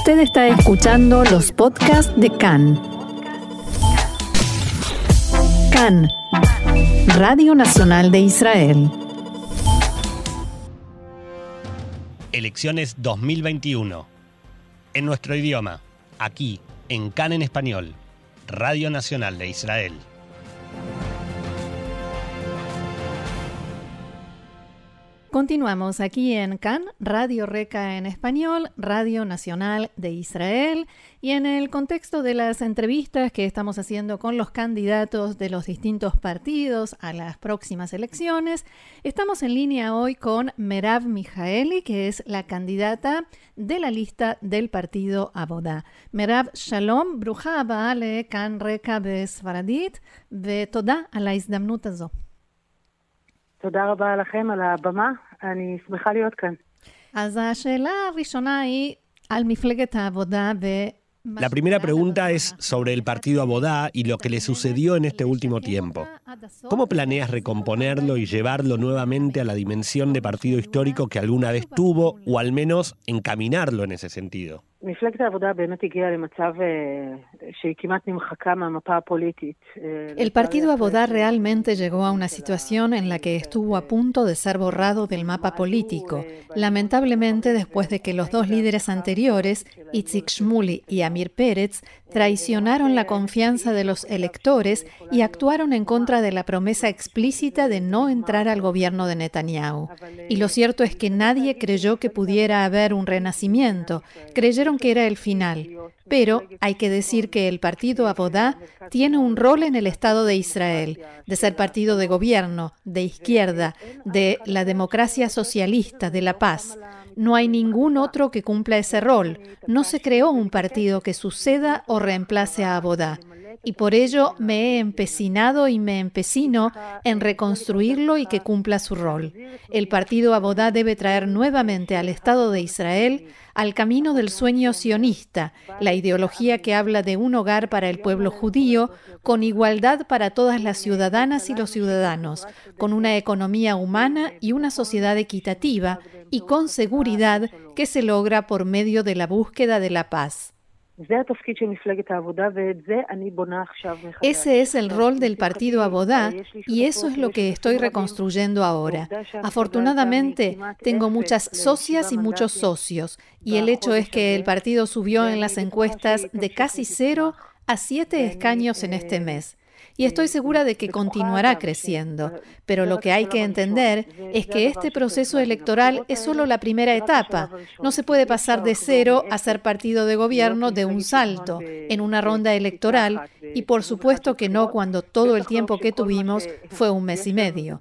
Usted está escuchando los podcasts de CAN. CAN, Radio Nacional de Israel. Elecciones 2021. En nuestro idioma, aquí, en CAN en español, Radio Nacional de Israel. Continuamos aquí en CAN, Radio Reca en español, Radio Nacional de Israel, y en el contexto de las entrevistas que estamos haciendo con los candidatos de los distintos partidos a las próximas elecciones, estamos en línea hoy con Merav Mijaeli, que es la candidata de la lista del partido Abodá. Merav, shalom, bruja le CAN Reca Besfaradit, de toda a la תודה רבה לכם על הבמה, אני שמחה להיות כאן. אז השאלה הראשונה היא על מפלגת העבודה ו... La primera pregunta es sobre el partido Abodá y lo que le sucedió en este último tiempo. ¿Cómo planeas recomponerlo y llevarlo nuevamente a la dimensión de partido histórico que alguna vez tuvo, o al menos encaminarlo en ese sentido? El partido Abodá realmente llegó a una situación en la que estuvo a punto de ser borrado del mapa político, lamentablemente después de que los dos líderes anteriores, Itzik Shmuli y Amir Pérez, traicionaron la confianza de los electores y actuaron en contra de la promesa explícita de no entrar al gobierno de Netanyahu. Y lo cierto es que nadie creyó que pudiera haber un renacimiento, creyeron que era el final. Pero hay que decir que el partido Abodá tiene un rol en el Estado de Israel, de ser partido de gobierno, de izquierda, de la democracia socialista, de la paz. No hay ningún otro que cumpla ese rol. No se creó un partido que suceda o reemplace a Abodá y por ello me he empecinado y me empecino en reconstruirlo y que cumpla su rol. El partido Abodá debe traer nuevamente al Estado de Israel al camino del sueño sionista, la ideología que habla de un hogar para el pueblo judío, con igualdad para todas las ciudadanas y los ciudadanos, con una economía humana y una sociedad equitativa, y con seguridad que se logra por medio de la búsqueda de la paz. Ese es el rol del partido Abodá y eso es lo que estoy reconstruyendo ahora. Afortunadamente, tengo muchas socias y muchos socios y el hecho es que el partido subió en las encuestas de casi cero a siete escaños en este mes y estoy segura de que continuará creciendo. Pero lo que hay que entender es que este proceso electoral es solo la primera etapa. No se puede pasar de cero a ser partido de gobierno de un salto en una ronda electoral y por supuesto que no cuando todo el tiempo que tuvimos fue un mes y medio.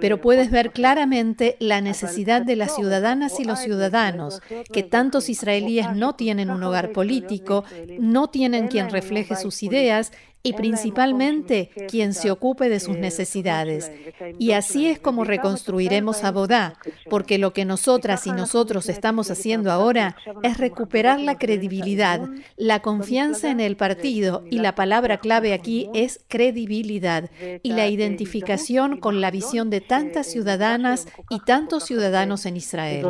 Pero puedes ver claramente la necesidad de las ciudadanas y los ciudadanos, que tantos israelíes no tienen un hogar político, no tienen quien refleje sus ideas y principalmente quien se ocupe de sus necesidades. Y así es como reconstruiremos a Bodá, porque lo que nosotras y nosotros estamos haciendo ahora es recuperar la credibilidad, la confianza en el partido, y la palabra clave aquí es credibilidad, y la identificación con la visión de tantas ciudadanas y tantos ciudadanos en Israel.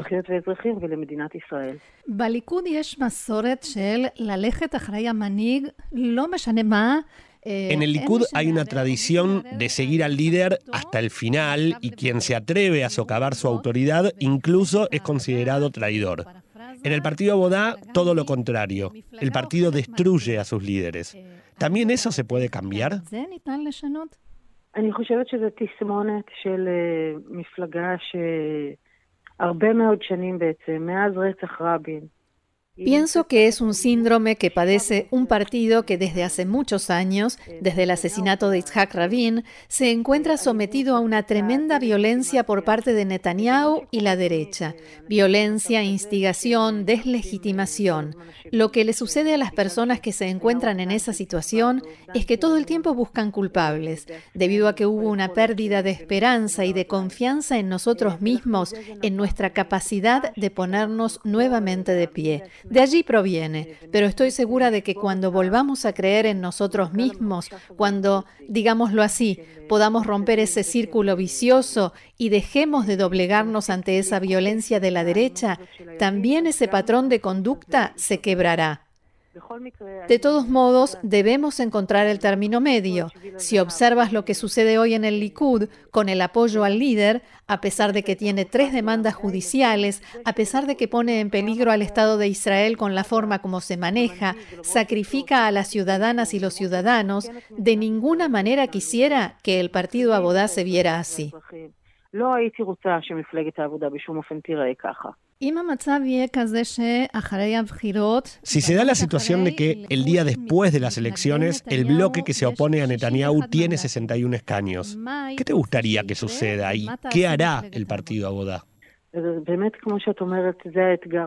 En el Likud hay una tradición de seguir al líder hasta el final y quien se atreve a socavar su autoridad incluso es considerado traidor. En el partido Bodá, todo lo contrario. El partido destruye a sus líderes. ¿También eso se puede cambiar? הרבה מאוד שנים בעצם, מאז רצח רבין. Pienso que es un síndrome que padece un partido que desde hace muchos años, desde el asesinato de Itzhak Rabin, se encuentra sometido a una tremenda violencia por parte de Netanyahu y la derecha. Violencia, instigación, deslegitimación. Lo que le sucede a las personas que se encuentran en esa situación es que todo el tiempo buscan culpables, debido a que hubo una pérdida de esperanza y de confianza en nosotros mismos, en nuestra capacidad de ponernos nuevamente de pie. De allí proviene, pero estoy segura de que cuando volvamos a creer en nosotros mismos, cuando, digámoslo así, podamos romper ese círculo vicioso y dejemos de doblegarnos ante esa violencia de la derecha, también ese patrón de conducta se quebrará. De todos modos, debemos encontrar el término medio. Si observas lo que sucede hoy en el Likud, con el apoyo al líder, a pesar de que tiene tres demandas judiciales, a pesar de que pone en peligro al Estado de Israel con la forma como se maneja, sacrifica a las ciudadanas y los ciudadanos, de ninguna manera quisiera que el partido Abodá se viera así. Si se da la situación de que el día después de las elecciones el bloque que se opone a Netanyahu tiene 61 escaños, ¿qué te gustaría que suceda y qué hará el partido Abodá?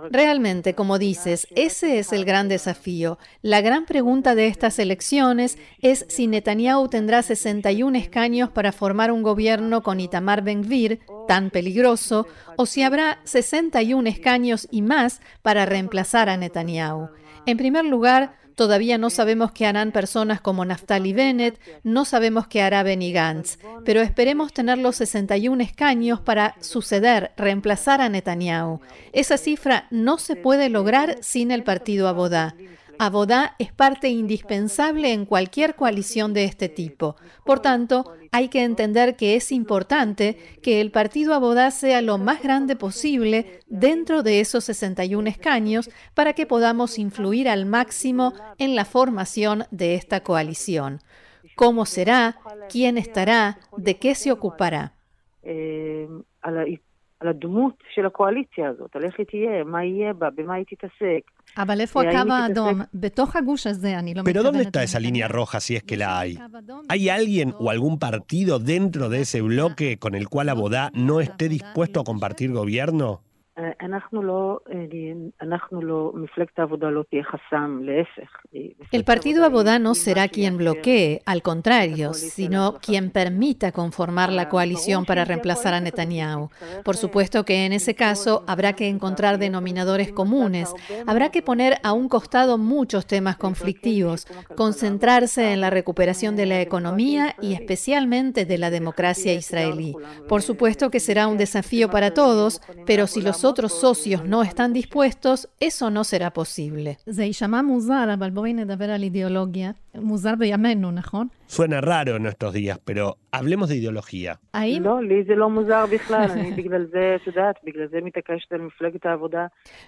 Realmente, como dices, ese es el gran desafío. La gran pregunta de estas elecciones es si Netanyahu tendrá 61 escaños para formar un gobierno con Itamar Ben-Gvir, tan peligroso, o si habrá 61 escaños y más para reemplazar a Netanyahu. En primer lugar, Todavía no sabemos qué harán personas como Naftali Bennett, no sabemos qué hará Benny Gantz, pero esperemos tener los 61 escaños para suceder, reemplazar a Netanyahu. Esa cifra no se puede lograr sin el partido Abodá. Abodá es parte indispensable en cualquier coalición de este tipo. Por tanto, hay que entender que es importante que el partido Abodá sea lo más grande posible dentro de esos 61 escaños para que podamos influir al máximo en la formación de esta coalición. ¿Cómo será? ¿Quién estará? ¿De qué se ocupará? Eh, pero ¿dónde está esa línea roja si es que la hay? ¿Hay alguien o algún partido dentro de ese bloque con el cual Abodá no esté dispuesto a compartir gobierno? El partido Abodá no será quien bloquee, al contrario, sino quien permita conformar la coalición para reemplazar a Netanyahu. Por supuesto que en ese caso habrá que encontrar denominadores comunes, habrá que poner a un costado muchos temas conflictivos, concentrarse en la recuperación de la economía y especialmente de la democracia israelí. Por supuesto que será un desafío para todos, pero si los otros socios no están dispuestos, eso no será posible. Suena raro en nuestros días, pero hablemos de ideología.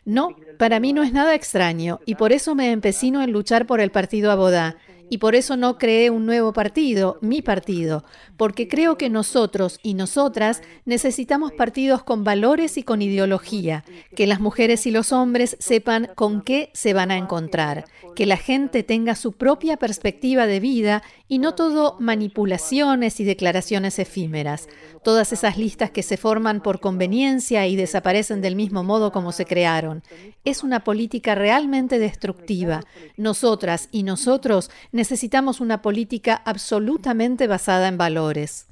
No, para mí no es nada extraño y por eso me empecino en luchar por el partido Abodá. Y por eso no creé un nuevo partido, mi partido, porque creo que nosotros y nosotras necesitamos partidos con valores y con ideología, que las mujeres y los hombres sepan con qué se van a encontrar, que la gente tenga su propia perspectiva de vida y no todo manipulaciones y declaraciones efímeras, todas esas listas que se forman por conveniencia y desaparecen del mismo modo como se crearon. Es una política realmente destructiva. Nosotras y nosotros necesitamos una política absolutamente basada en valores.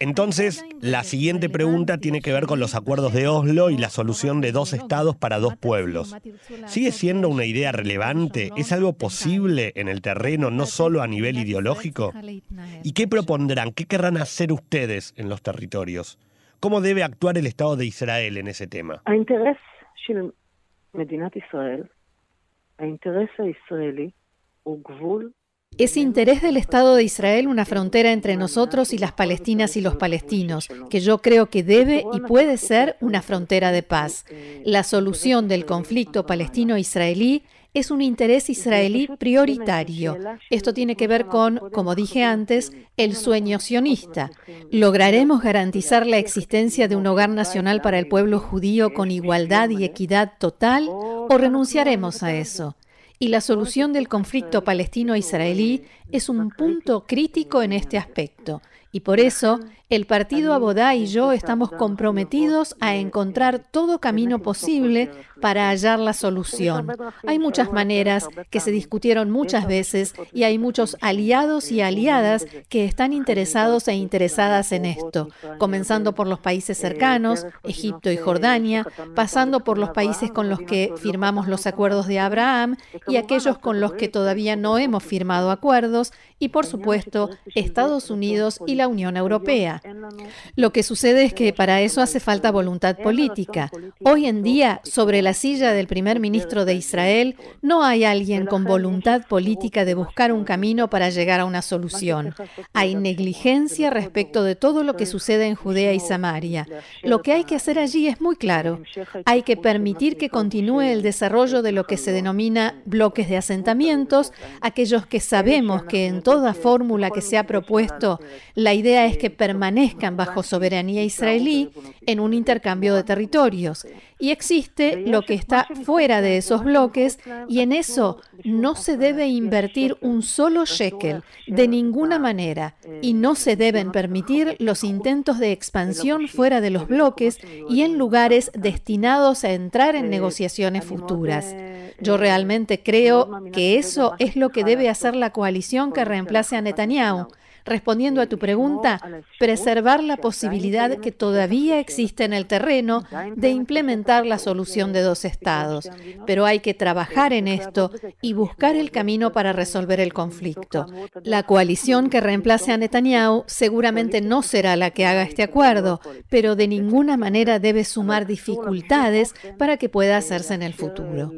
Entonces, la siguiente pregunta tiene que ver con los acuerdos de Oslo y la solución de dos estados para dos pueblos. ¿Sigue siendo una idea relevante? ¿Es algo posible en el terreno, no solo a nivel ideológico? ¿Y qué propondrán? ¿Qué querrán hacer ustedes en los territorios? ¿Cómo debe actuar el Estado de Israel en ese tema? Es interés del Estado de Israel una frontera entre nosotros y las palestinas y los palestinos, que yo creo que debe y puede ser una frontera de paz. La solución del conflicto palestino-israelí es un interés israelí prioritario. Esto tiene que ver con, como dije antes, el sueño sionista. ¿Lograremos garantizar la existencia de un hogar nacional para el pueblo judío con igualdad y equidad total o renunciaremos a eso? Y la solución del conflicto palestino-israelí es un punto crítico en este aspecto. Y por eso El partido Abodá y yo estamos comprometidos a encontrar todo camino posible para hallar la solución. Hay muchas maneras que se discutieron muchas veces y hay muchos aliados y aliadas que están interesados e interesadas en esto, comenzando por los países cercanos, Egipto y Jordania, pasando por los países con los que firmamos los acuerdos de Abraham y aquellos con los que todavía no hemos firmado acuerdos, y por supuesto Estados Unidos y la Unión Europea. Lo que sucede es que para eso hace falta voluntad política. Hoy en día, sobre la silla del primer ministro de Israel, no hay alguien con voluntad política de buscar un camino para llegar a una solución. Hay negligencia respecto de todo lo que sucede en Judea y Samaria. Lo que hay que hacer allí es muy claro. Hay que permitir que continúe el desarrollo de lo que se denomina bloques de asentamientos, aquellos que sabemos que en toda fórmula que se ha propuesto, la idea es que permanezcan bajo soberanía israelí en un intercambio de territorios. Y existe lo que está fuera de esos bloques y en eso no se debe invertir un solo shekel de ninguna manera y no se deben permitir los intentos de expansión fuera de los bloques y en lugares destinados a entrar en negociaciones futuras. Yo realmente creo que eso es lo que debe hacer la coalición que reemplace a Netanyahu. Respondiendo a tu pregunta, preservar la posibilidad que todavía existe en el terreno de implementar la solución de dos estados. Pero hay que trabajar en esto y buscar el camino para resolver el conflicto. La coalición que reemplace a Netanyahu seguramente no será la que haga este acuerdo, pero de ninguna manera debe sumar dificultades para que pueda hacerse en el futuro.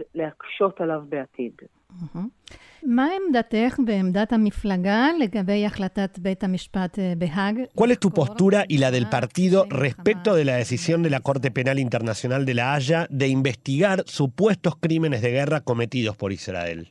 ¿Cuál es tu postura y la del partido respecto de la decisión de la Corte Penal Internacional de La Haya de investigar supuestos crímenes de guerra cometidos por Israel?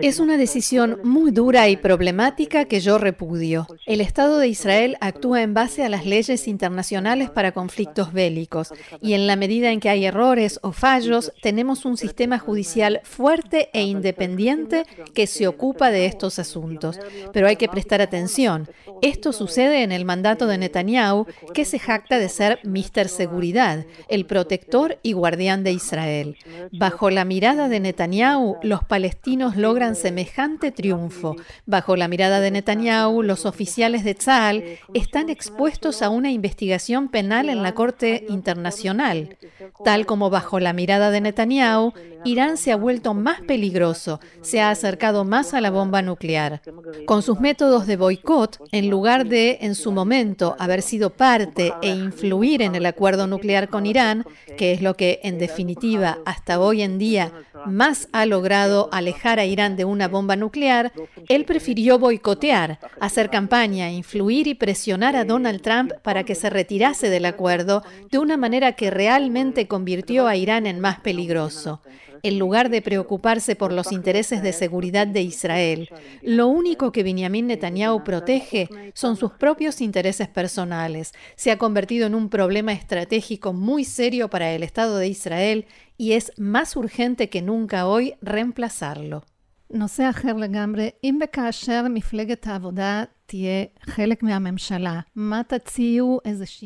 Es una decisión muy dura y problemática que yo repudio. El Estado de Israel actúa en base a las leyes internacionales para conflictos bélicos y en la medida en que hay errores o fallos, tenemos un sistema judicial fuerte e independiente que se ocupa de estos asuntos. Pero hay que prestar atención. Esto sucede en el mandato de Netanyahu, que se jacta de ser Mister Seguridad, el protector y guardián de Israel. Bajo la mirada de Netanyahu, los palestinos logran semejante triunfo. Bajo la mirada de Netanyahu, los oficiales de Tzal están expuestos a una investigación penal en la Corte Internacional. Tal como bajo la mirada de Netanyahu, Irán se ha vuelto más peligroso, se ha acercado más a la bomba nuclear. Con sus métodos de boicot, en lugar de, en su momento, haber sido parte e influir en el acuerdo nuclear con Irán, que es lo que, en definitiva, hasta hoy en día más ha logrado alejar a Irán de una bomba nuclear, él prefirió boicotear, hacer campaña, influir y presionar a Donald Trump para que se retirase del acuerdo de una manera que realmente convirtió a Irán en más peligroso en lugar de preocuparse por los intereses de seguridad de Israel. Lo único que Benjamin Netanyahu protege son sus propios intereses personales. Se ha convertido en un problema estratégico muy serio para el Estado de Israel y es más urgente que nunca hoy reemplazarlo.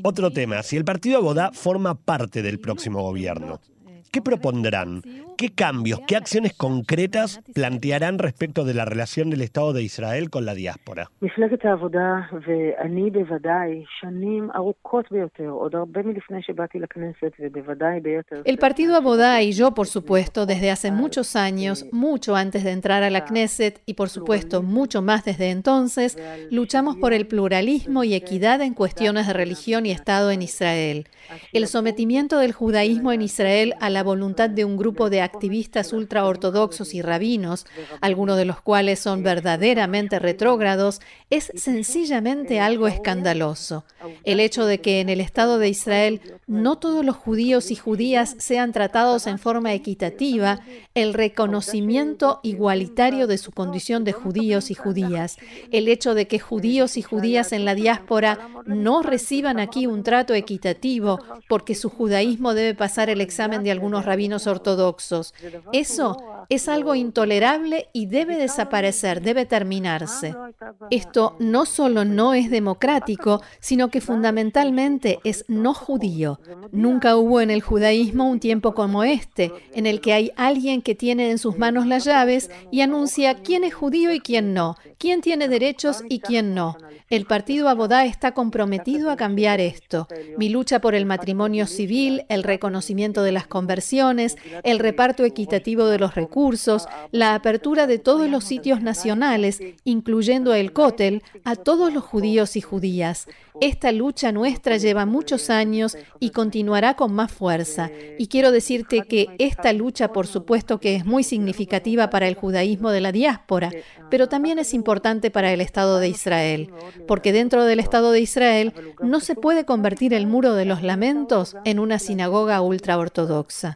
Otro tema, si el partido Abodá forma parte del próximo gobierno, ¿Qué propondrán? ¿Qué cambios, qué acciones concretas plantearán respecto de la relación del Estado de Israel con la diáspora? El partido Abodá y yo, por supuesto, desde hace muchos años, mucho antes de entrar a la Knesset y por supuesto mucho más desde entonces, luchamos por el pluralismo y equidad en cuestiones de religión y Estado en Israel. El sometimiento del judaísmo en Israel a la voluntad de un grupo de activistas ultraortodoxos y rabinos, algunos de los cuales son verdaderamente retrógrados, es sencillamente algo escandaloso. El hecho de que en el Estado de Israel no todos los judíos y judías sean tratados en forma equitativa, el reconocimiento igualitario de su condición de judíos y judías, el hecho de que judíos y judías en la diáspora no reciban aquí un trato equitativo porque su judaísmo debe pasar el examen de algún rabinos ortodoxos. Eso es algo intolerable y debe desaparecer, debe terminarse. Esto no solo no es democrático, sino que fundamentalmente es no judío. Nunca hubo en el judaísmo un tiempo como este, en el que hay alguien que tiene en sus manos las llaves y anuncia quién es judío y quién no, quién tiene derechos y quién no. El partido Abodá está comprometido a cambiar esto. Mi lucha por el matrimonio civil, el reconocimiento de las el reparto equitativo de los recursos, la apertura de todos los sitios nacionales, incluyendo el Kotel, a todos los judíos y judías. Esta lucha nuestra lleva muchos años y continuará con más fuerza. Y quiero decirte que esta lucha, por supuesto, que es muy significativa para el judaísmo de la diáspora, pero también es importante para el Estado de Israel, porque dentro del Estado de Israel no se puede convertir el muro de los lamentos en una sinagoga ultraortodoxa.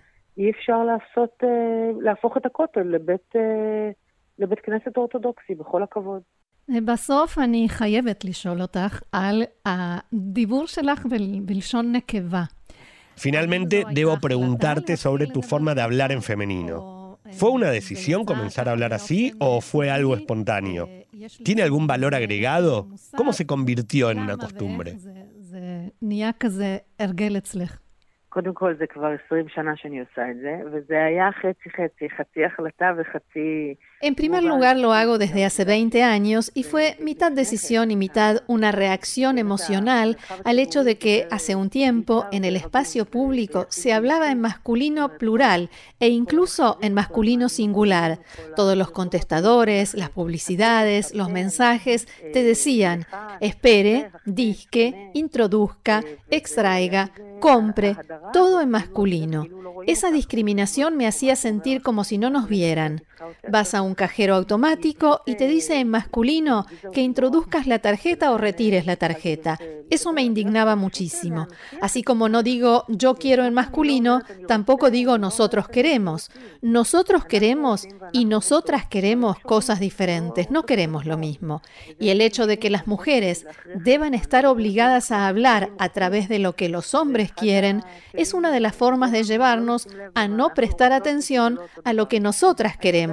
Finalmente, debo preguntarte sobre tu forma de hablar en femenino. ¿Fue una decisión comenzar a hablar así o fue algo espontáneo? ¿Tiene algún valor agregado? ¿Cómo se convirtió en una costumbre? קודם כל, זה כבר 20 שנה שאני עושה את זה, וזה היה חצי-חצי, חצי החלטה וחצי... En primer lugar, lo hago desde hace 20 años y fue mitad decisión y mitad una reacción emocional al hecho de que hace un tiempo en el espacio público se hablaba en masculino plural e incluso en masculino singular. Todos los contestadores, las publicidades, los mensajes te decían, espere, disque, introduzca, extraiga, compre, todo en masculino. Esa discriminación me hacía sentir como si no nos vieran. Vas a un cajero automático y te dice en masculino que introduzcas la tarjeta o retires la tarjeta. Eso me indignaba muchísimo. Así como no digo yo quiero en masculino, tampoco digo nosotros queremos. Nosotros queremos y nosotras queremos cosas diferentes, no queremos lo mismo. Y el hecho de que las mujeres deban estar obligadas a hablar a través de lo que los hombres quieren es una de las formas de llevarnos a no prestar atención a lo que nosotras queremos,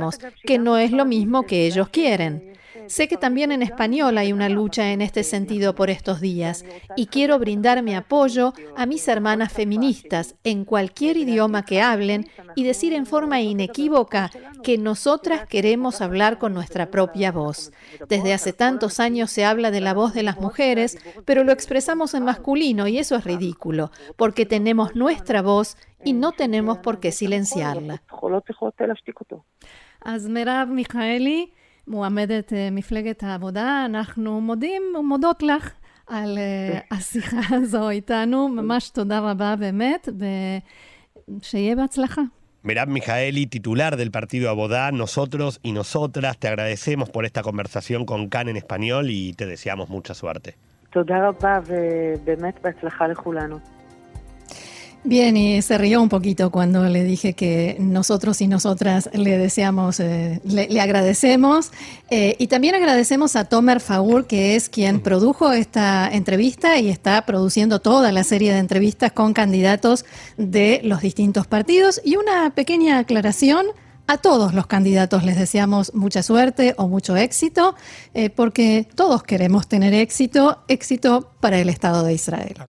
que no es lo mismo que ellos quieren. Sé que también en español hay una lucha en este sentido por estos días y quiero brindar mi apoyo a mis hermanas feministas en cualquier idioma que hablen y decir en forma inequívoca que nosotras queremos hablar con nuestra propia voz. Desde hace tantos años se habla de la voz de las mujeres, pero lo expresamos en masculino y eso es ridículo, porque tenemos nuestra voz y no tenemos por qué silenciarla. מועמדת מפלגת העבודה, אנחנו מודים ומודות לך על השיחה הזו איתנו. ממש תודה רבה באמת, ושיהיה בהצלחה. Merab Mijaeli, titular del partido Abodá, nosotros y nosotras te agradecemos por esta conversación con Can en español y te deseamos mucha suerte. Bien, y se rió un poquito cuando le dije que nosotros y nosotras le deseamos, eh, le, agradecemos. Eh, y también agradecemos a Tomer Faur, que es quien produjo esta entrevista y está produciendo toda la serie de entrevistas con candidatos de los distintos partidos. Y una pequeña aclaración. A todos los candidatos les deseamos mucha suerte o mucho éxito, eh, porque todos queremos tener éxito, éxito para el Estado de Israel.